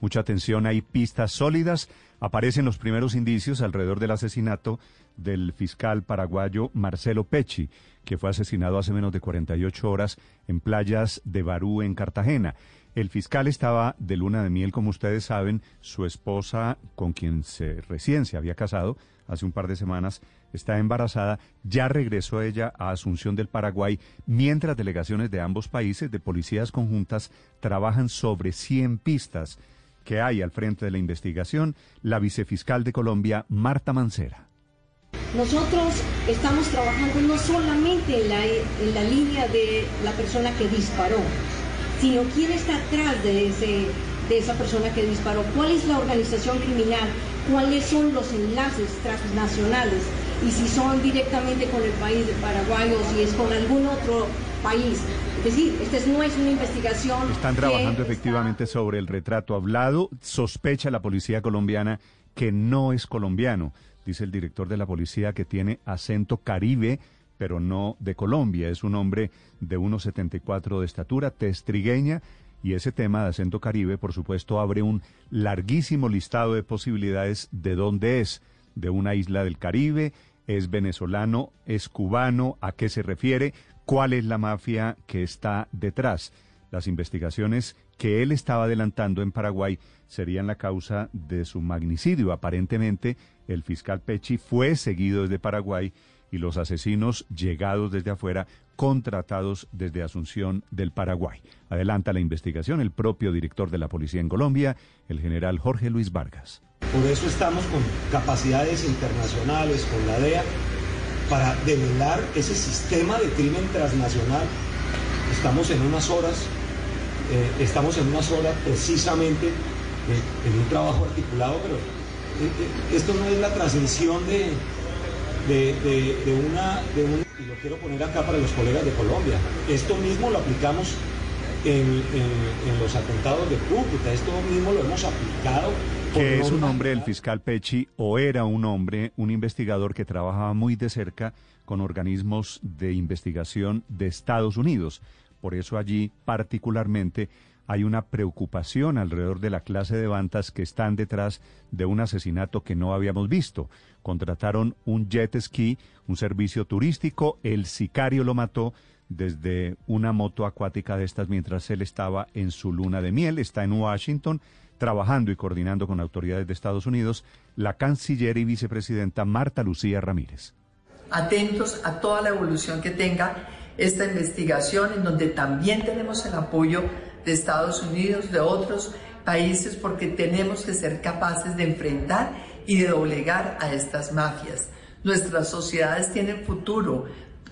Mucha atención, hay pistas sólidas. Aparecen los primeros indicios alrededor del asesinato del fiscal paraguayo Marcelo Pecci, que fue asesinado hace menos de 48 horas en playas de Barú, en Cartagena. El fiscal estaba de luna de miel, como ustedes saben, su esposa, con quien se recién se había casado hace un par de semanas, está embarazada, ya regresó ella a Asunción del Paraguay, mientras delegaciones de ambos países de policías conjuntas trabajan sobre 100 pistas que hay al frente de la investigación, la vicefiscal de Colombia, Marta Mancera. Nosotros estamos trabajando no solamente en la, en la línea de la persona que disparó, sino quién está atrás de, ese, de esa persona que disparó, cuál es la organización criminal, cuáles son los enlaces transnacionales y si son directamente con el país de Paraguay o si es con algún otro país. Es decir, esta no es una investigación. Están trabajando efectivamente sobre el retrato hablado. Sospecha la policía colombiana que no es colombiano. Dice el director de la policía que tiene acento caribe pero no de Colombia. Es un hombre de 1,74 de estatura, testrigueña, y ese tema de acento caribe, por supuesto, abre un larguísimo listado de posibilidades de dónde es, de una isla del Caribe, es venezolano, es cubano, a qué se refiere, cuál es la mafia que está detrás. Las investigaciones que él estaba adelantando en Paraguay serían la causa de su magnicidio. Aparentemente, el fiscal Pechi fue seguido desde Paraguay y los asesinos llegados desde afuera, contratados desde Asunción del Paraguay. Adelanta la investigación el propio director de la policía en Colombia, el general Jorge Luis Vargas. Por eso estamos con capacidades internacionales, con la DEA, para develar ese sistema de crimen transnacional. Estamos en unas horas, eh, estamos en unas horas precisamente eh, en un trabajo articulado, pero eh, esto no es la transmisión de, de, una, y lo quiero poner acá para los colegas de Colombia, esto mismo lo aplicamos en, los atentados de Cúcuta, esto mismo lo hemos aplicado. Que es un hombre, el fiscal Pechi, o era un hombre, un investigador que trabajaba muy de cerca con organismos de investigación de Estados Unidos. Por eso allí particularmente hay una preocupación alrededor de la clase de bandas que están detrás de un asesinato que no habíamos visto. Contrataron un jet ski, un servicio turístico, el sicario lo mató desde una moto acuática de estas mientras él estaba en su luna de miel, está en Washington trabajando y coordinando con autoridades de Estados Unidos, la canciller y vicepresidenta Marta Lucía Ramírez. Atentos a toda la evolución que tenga esta investigación, en donde también tenemos el apoyo de Estados Unidos, de otros países, porque tenemos que ser capaces de enfrentar y de doblegar a estas mafias. Nuestras sociedades tienen futuro.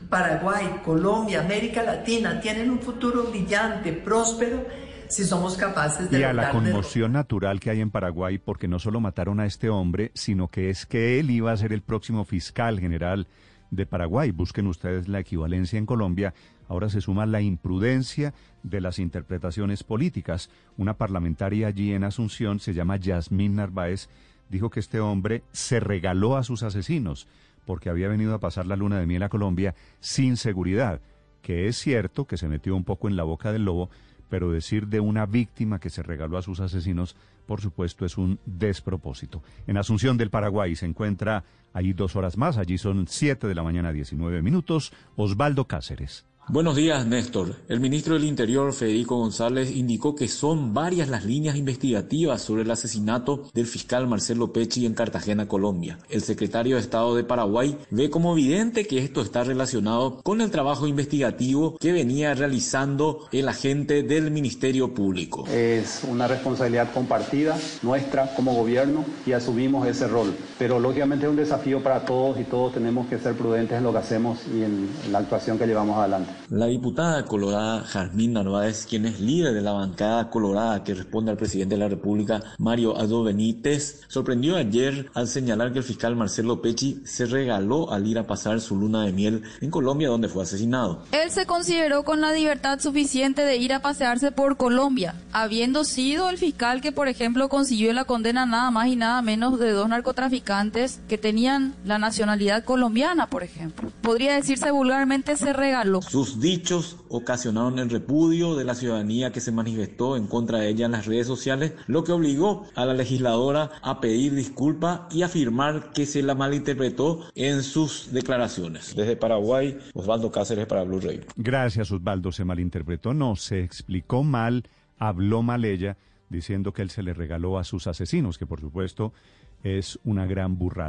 Paraguay, Colombia, América Latina tienen un futuro brillante, próspero, si somos capaces de... Y a la conmoción natural que hay en Paraguay, porque no solo mataron a este hombre, sino que es que él iba a ser el próximo fiscal general de Paraguay. Busquen ustedes la equivalencia en Colombia. Ahora se suma la imprudencia de las interpretaciones políticas. Una parlamentaria allí en Asunción, se llama Yasmín Narváez, dijo que este hombre se regaló a sus asesinos porque había venido a pasar la luna de miel a Colombia sin seguridad, que es cierto que se metió un poco en la boca del lobo, pero decir de una víctima que se regaló a sus asesinos, por supuesto, es un despropósito. En Asunción del Paraguay se encuentra ahí dos horas más, allí son siete de la mañana, 19 minutos, Osvaldo Cáceres. Buenos días, Néstor. El ministro del Interior, Federico González, indicó que son varias las líneas investigativas sobre el asesinato del fiscal Marcelo Pecci en Cartagena, Colombia. El secretario de Estado de Paraguay ve como evidente que esto está relacionado con el trabajo investigativo que venía realizando el agente del Ministerio Público. Es una responsabilidad compartida nuestra como gobierno y asumimos ese rol. Pero lógicamente es un desafío para todos y todos tenemos que ser prudentes en lo que hacemos y en la actuación que llevamos adelante. La diputada colorada Jazmín Narváez, quien es líder de la bancada colorada que responde al presidente de la República, Mario Aldo Benítez, sorprendió ayer al señalar que el fiscal Marcelo Pecci se regaló al ir a pasar su luna de miel en Colombia, donde fue asesinado. Él se consideró con la libertad suficiente de ir a pasearse por Colombia, habiendo sido el fiscal que, por ejemplo, consiguió la condena nada más y nada menos de dos narcotraficantes que tenían la nacionalidad colombiana, por ejemplo. Podría decirse vulgarmente se regaló. Sus dichos ocasionaron el repudio de la ciudadanía que se manifestó en contra de ella en las redes sociales, lo que obligó a la legisladora a pedir disculpa y afirmar que se la malinterpretó en sus declaraciones. Desde Paraguay, Osvaldo Cáceres para Blue Radio. Gracias, Osvaldo. Se malinterpretó, no, se explicó mal, habló mal ella, diciendo que él se le regaló a sus asesinos, que por supuesto es una gran burrada.